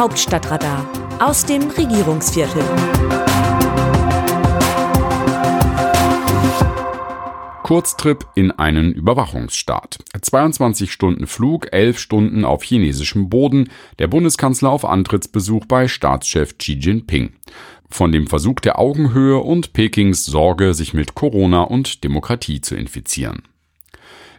Hauptstadtradar aus dem Regierungsviertel. Kurztrip in einen Überwachungsstaat. 22 Stunden Flug, 11 Stunden auf chinesischem Boden, der Bundeskanzler auf Antrittsbesuch bei Staatschef Xi Jinping. Von dem Versuch der Augenhöhe und Pekings Sorge, sich mit Corona und Demokratie zu infizieren.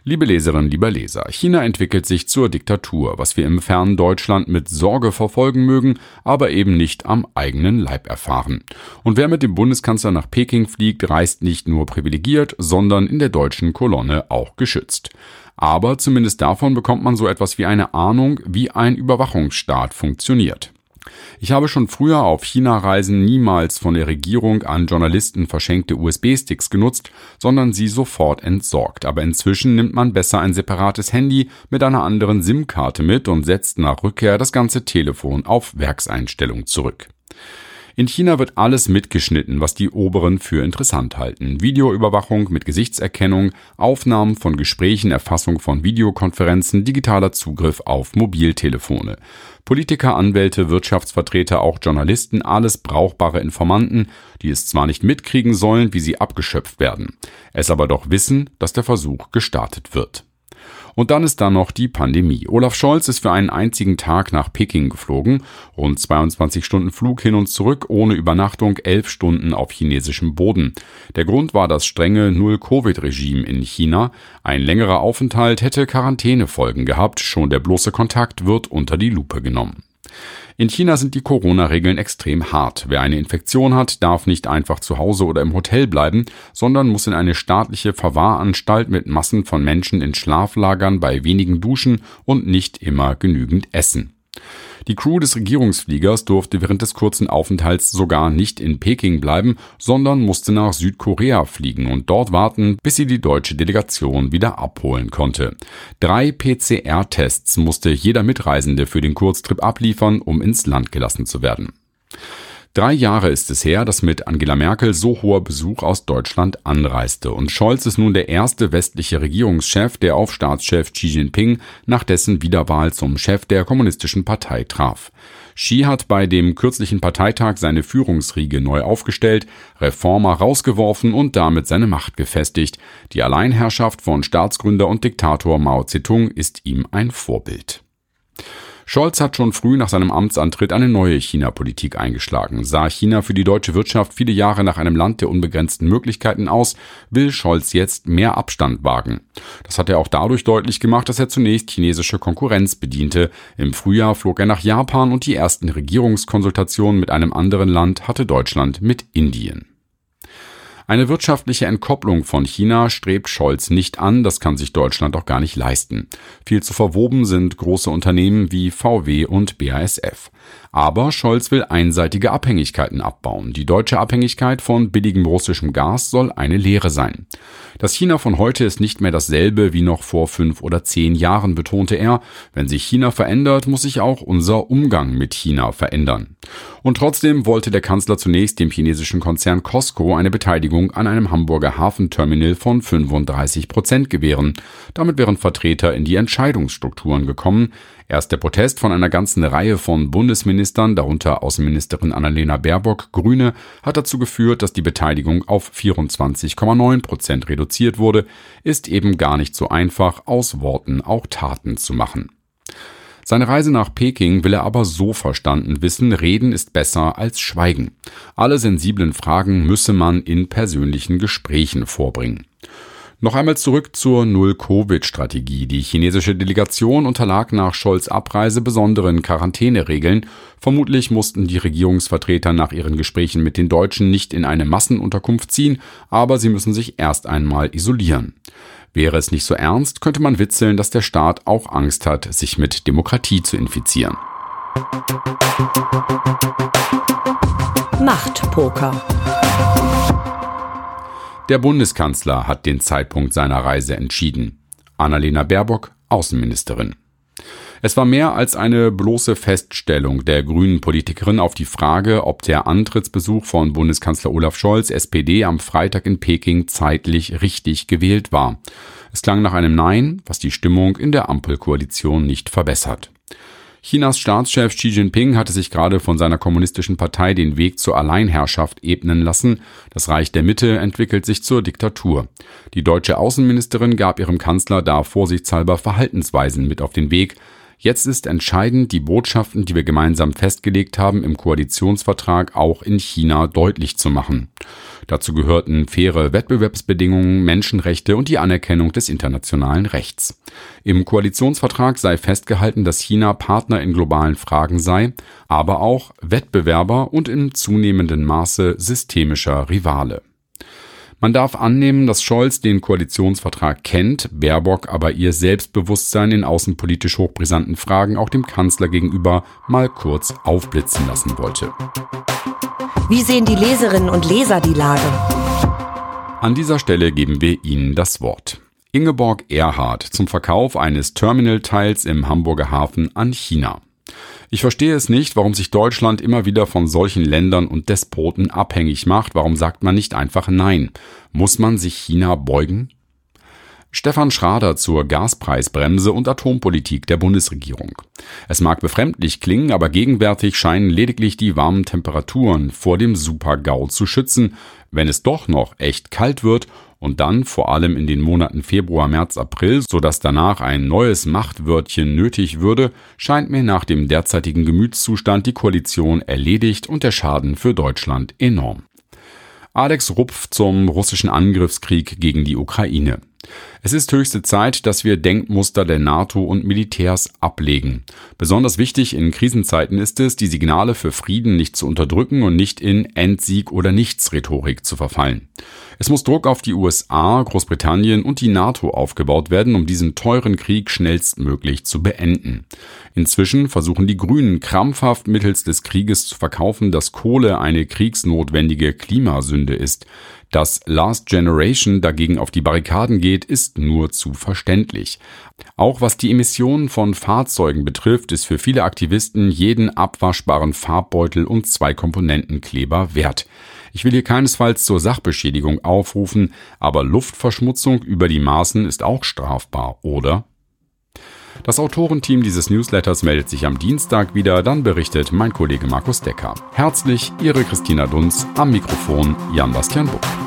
Liebe Leserinnen, lieber Leser, China entwickelt sich zur Diktatur, was wir im fernen Deutschland mit Sorge verfolgen mögen, aber eben nicht am eigenen Leib erfahren. Und wer mit dem Bundeskanzler nach Peking fliegt, reist nicht nur privilegiert, sondern in der deutschen Kolonne auch geschützt. Aber zumindest davon bekommt man so etwas wie eine Ahnung, wie ein Überwachungsstaat funktioniert. Ich habe schon früher auf China-Reisen niemals von der Regierung an Journalisten verschenkte USB-Sticks genutzt, sondern sie sofort entsorgt. Aber inzwischen nimmt man besser ein separates Handy mit einer anderen SIM-Karte mit und setzt nach Rückkehr das ganze Telefon auf Werkseinstellung zurück. In China wird alles mitgeschnitten, was die Oberen für interessant halten. Videoüberwachung mit Gesichtserkennung, Aufnahmen von Gesprächen, Erfassung von Videokonferenzen, digitaler Zugriff auf Mobiltelefone. Politiker, Anwälte, Wirtschaftsvertreter, auch Journalisten, alles brauchbare Informanten, die es zwar nicht mitkriegen sollen, wie sie abgeschöpft werden, es aber doch wissen, dass der Versuch gestartet wird. Und dann ist da noch die Pandemie. Olaf Scholz ist für einen einzigen Tag nach Peking geflogen. Rund 22 Stunden Flug hin und zurück, ohne Übernachtung, 11 Stunden auf chinesischem Boden. Der Grund war das strenge Null-Covid-Regime in China. Ein längerer Aufenthalt hätte Quarantänefolgen gehabt. Schon der bloße Kontakt wird unter die Lupe genommen. In China sind die Corona-Regeln extrem hart. Wer eine Infektion hat, darf nicht einfach zu Hause oder im Hotel bleiben, sondern muss in eine staatliche Verwahranstalt mit Massen von Menschen in Schlaflagern bei wenigen Duschen und nicht immer genügend Essen. Die Crew des Regierungsfliegers durfte während des kurzen Aufenthalts sogar nicht in Peking bleiben, sondern musste nach Südkorea fliegen und dort warten, bis sie die deutsche Delegation wieder abholen konnte. Drei PCR-Tests musste jeder Mitreisende für den Kurztrip abliefern, um ins Land gelassen zu werden. Drei Jahre ist es her, dass mit Angela Merkel so hoher Besuch aus Deutschland anreiste und Scholz ist nun der erste westliche Regierungschef, der auf Staatschef Xi Jinping nach dessen Wiederwahl zum Chef der Kommunistischen Partei traf. Xi hat bei dem kürzlichen Parteitag seine Führungsriege neu aufgestellt, Reformer rausgeworfen und damit seine Macht gefestigt. Die Alleinherrschaft von Staatsgründer und Diktator Mao Zedong ist ihm ein Vorbild. Scholz hat schon früh nach seinem Amtsantritt eine neue China-Politik eingeschlagen. Sah China für die deutsche Wirtschaft viele Jahre nach einem Land der unbegrenzten Möglichkeiten aus, will Scholz jetzt mehr Abstand wagen. Das hat er auch dadurch deutlich gemacht, dass er zunächst chinesische Konkurrenz bediente. Im Frühjahr flog er nach Japan und die ersten Regierungskonsultationen mit einem anderen Land hatte Deutschland mit Indien. Eine wirtschaftliche Entkopplung von China strebt Scholz nicht an, das kann sich Deutschland auch gar nicht leisten. Viel zu verwoben sind große Unternehmen wie VW und BASF. Aber Scholz will einseitige Abhängigkeiten abbauen. Die deutsche Abhängigkeit von billigem russischem Gas soll eine Lehre sein. Das China von heute ist nicht mehr dasselbe wie noch vor fünf oder zehn Jahren, betonte er. Wenn sich China verändert, muss sich auch unser Umgang mit China verändern. Und trotzdem wollte der Kanzler zunächst dem chinesischen Konzern Costco eine Beteiligung an einem Hamburger Hafenterminal von 35 Prozent gewähren. Damit wären Vertreter in die Entscheidungsstrukturen gekommen. Erst der Protest von einer ganzen Reihe von Bundesministern, darunter Außenministerin Annalena Baerbock, Grüne, hat dazu geführt, dass die Beteiligung auf 24,9 Prozent reduziert wurde, ist eben gar nicht so einfach, aus Worten auch Taten zu machen. Seine Reise nach Peking will er aber so verstanden wissen, reden ist besser als schweigen. Alle sensiblen Fragen müsse man in persönlichen Gesprächen vorbringen. Noch einmal zurück zur Null-Covid-Strategie. Die chinesische Delegation unterlag nach Scholz Abreise besonderen Quarantäneregeln. Vermutlich mussten die Regierungsvertreter nach ihren Gesprächen mit den Deutschen nicht in eine Massenunterkunft ziehen, aber sie müssen sich erst einmal isolieren. Wäre es nicht so ernst, könnte man witzeln, dass der Staat auch Angst hat, sich mit Demokratie zu infizieren. Machtpoker. Der Bundeskanzler hat den Zeitpunkt seiner Reise entschieden. Annalena Baerbock, Außenministerin. Es war mehr als eine bloße Feststellung der grünen Politikerin auf die Frage, ob der Antrittsbesuch von Bundeskanzler Olaf Scholz, SPD, am Freitag in Peking zeitlich richtig gewählt war. Es klang nach einem Nein, was die Stimmung in der Ampelkoalition nicht verbessert. Chinas Staatschef Xi Jinping hatte sich gerade von seiner kommunistischen Partei den Weg zur Alleinherrschaft ebnen lassen. Das Reich der Mitte entwickelt sich zur Diktatur. Die deutsche Außenministerin gab ihrem Kanzler da vorsichtshalber Verhaltensweisen mit auf den Weg. Jetzt ist entscheidend, die Botschaften, die wir gemeinsam festgelegt haben, im Koalitionsvertrag auch in China deutlich zu machen. Dazu gehörten faire Wettbewerbsbedingungen, Menschenrechte und die Anerkennung des internationalen Rechts. Im Koalitionsvertrag sei festgehalten, dass China Partner in globalen Fragen sei, aber auch Wettbewerber und in zunehmendem Maße systemischer Rivale. Man darf annehmen, dass Scholz den Koalitionsvertrag kennt, Baerbock aber ihr Selbstbewusstsein in außenpolitisch hochbrisanten Fragen auch dem Kanzler gegenüber mal kurz aufblitzen lassen wollte. Wie sehen die Leserinnen und Leser die Lage? An dieser Stelle geben wir Ihnen das Wort. Ingeborg Erhard zum Verkauf eines Terminalteils im Hamburger Hafen an China. Ich verstehe es nicht, warum sich Deutschland immer wieder von solchen Ländern und Despoten abhängig macht. Warum sagt man nicht einfach Nein? Muss man sich China beugen? Stefan Schrader zur Gaspreisbremse und Atompolitik der Bundesregierung. Es mag befremdlich klingen, aber gegenwärtig scheinen lediglich die warmen Temperaturen vor dem Super-GAU zu schützen. Wenn es doch noch echt kalt wird und dann vor allem in den Monaten Februar, März, April, so dass danach ein neues Machtwörtchen nötig würde, scheint mir nach dem derzeitigen Gemütszustand die Koalition erledigt und der Schaden für Deutschland enorm. Alex Rupf zum russischen Angriffskrieg gegen die Ukraine. Es ist höchste Zeit, dass wir Denkmuster der NATO und Militärs ablegen. Besonders wichtig in Krisenzeiten ist es, die Signale für Frieden nicht zu unterdrücken und nicht in Endsieg oder Nichts Rhetorik zu verfallen. Es muss Druck auf die USA, Großbritannien und die NATO aufgebaut werden, um diesen teuren Krieg schnellstmöglich zu beenden. Inzwischen versuchen die Grünen krampfhaft mittels des Krieges zu verkaufen, dass Kohle eine kriegsnotwendige Klimasünde ist. Dass Last Generation dagegen auf die Barrikaden geht, ist nur zu verständlich. Auch was die Emissionen von Fahrzeugen betrifft, ist für viele Aktivisten jeden abwaschbaren Farbbeutel und zwei Komponentenkleber wert. Ich will hier keinesfalls zur Sachbeschädigung aufrufen, aber Luftverschmutzung über die Maßen ist auch strafbar, oder? Das Autorenteam dieses Newsletters meldet sich am Dienstag wieder, dann berichtet mein Kollege Markus Decker. Herzlich, Ihre Christina Dunz, am Mikrofon Jan-Bastian Buck.